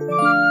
Música